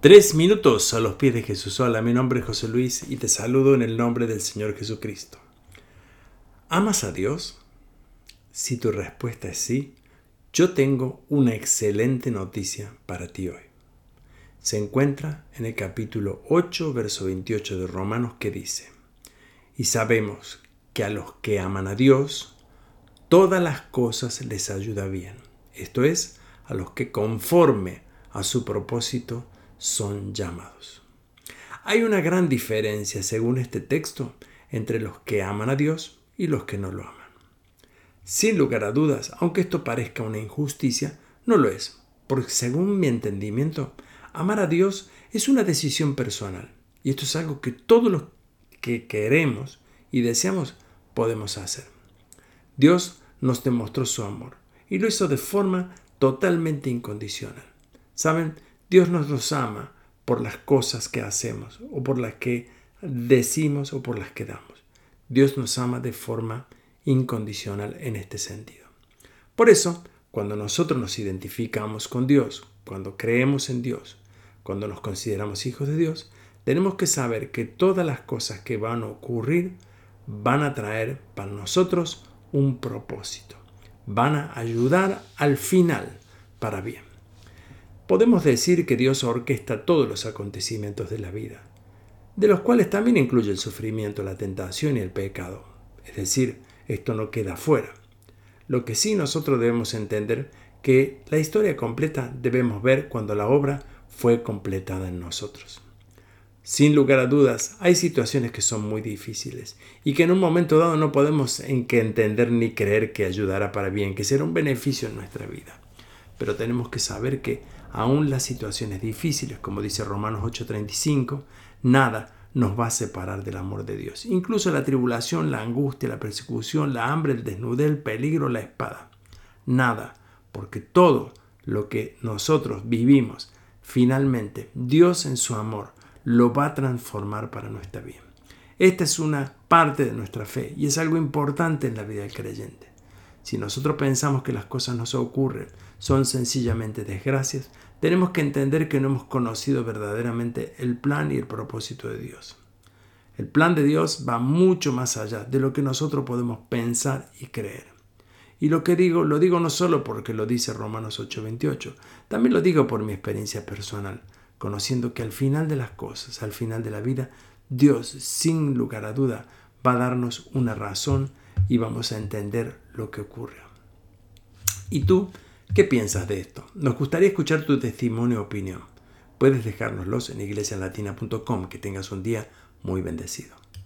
Tres minutos a los pies de Jesús. Hola, mi nombre es José Luis y te saludo en el nombre del Señor Jesucristo. ¿Amas a Dios? Si tu respuesta es sí, yo tengo una excelente noticia para ti hoy. Se encuentra en el capítulo 8, verso 28 de Romanos que dice, y sabemos que a los que aman a Dios, todas las cosas les ayuda bien. Esto es, a los que conforme a su propósito son llamados. Hay una gran diferencia, según este texto, entre los que aman a Dios y los que no lo aman. Sin lugar a dudas, aunque esto parezca una injusticia, no lo es, porque según mi entendimiento, amar a Dios es una decisión personal, y esto es algo que todos los que queremos y deseamos podemos hacer. Dios nos demostró su amor, y lo hizo de forma totalmente incondicional. Saben, Dios nos los ama por las cosas que hacemos o por las que decimos o por las que damos. Dios nos ama de forma incondicional en este sentido. Por eso, cuando nosotros nos identificamos con Dios, cuando creemos en Dios, cuando nos consideramos hijos de Dios, tenemos que saber que todas las cosas que van a ocurrir van a traer para nosotros un propósito. Van a ayudar al final para bien. Podemos decir que Dios orquesta todos los acontecimientos de la vida, de los cuales también incluye el sufrimiento, la tentación y el pecado. Es decir, esto no queda fuera. Lo que sí nosotros debemos entender que la historia completa debemos ver cuando la obra fue completada en nosotros. Sin lugar a dudas, hay situaciones que son muy difíciles y que en un momento dado no podemos en que entender ni creer que ayudará para bien, que será un beneficio en nuestra vida. Pero tenemos que saber que aún las situaciones difíciles, como dice Romanos 8:35, nada nos va a separar del amor de Dios. Incluso la tribulación, la angustia, la persecución, la hambre, el desnudez, el peligro, la espada. Nada, porque todo lo que nosotros vivimos, finalmente Dios en su amor lo va a transformar para nuestra vida. Esta es una parte de nuestra fe y es algo importante en la vida del creyente. Si nosotros pensamos que las cosas nos ocurren, son sencillamente desgracias, tenemos que entender que no hemos conocido verdaderamente el plan y el propósito de Dios. El plan de Dios va mucho más allá de lo que nosotros podemos pensar y creer. Y lo que digo, lo digo no solo porque lo dice Romanos 8:28, también lo digo por mi experiencia personal, conociendo que al final de las cosas, al final de la vida, Dios, sin lugar a duda, va a darnos una razón y vamos a entender lo que ocurre. ¿Y tú qué piensas de esto? Nos gustaría escuchar tu testimonio o opinión. Puedes dejárnoslos en iglesialatina.com. Que tengas un día muy bendecido.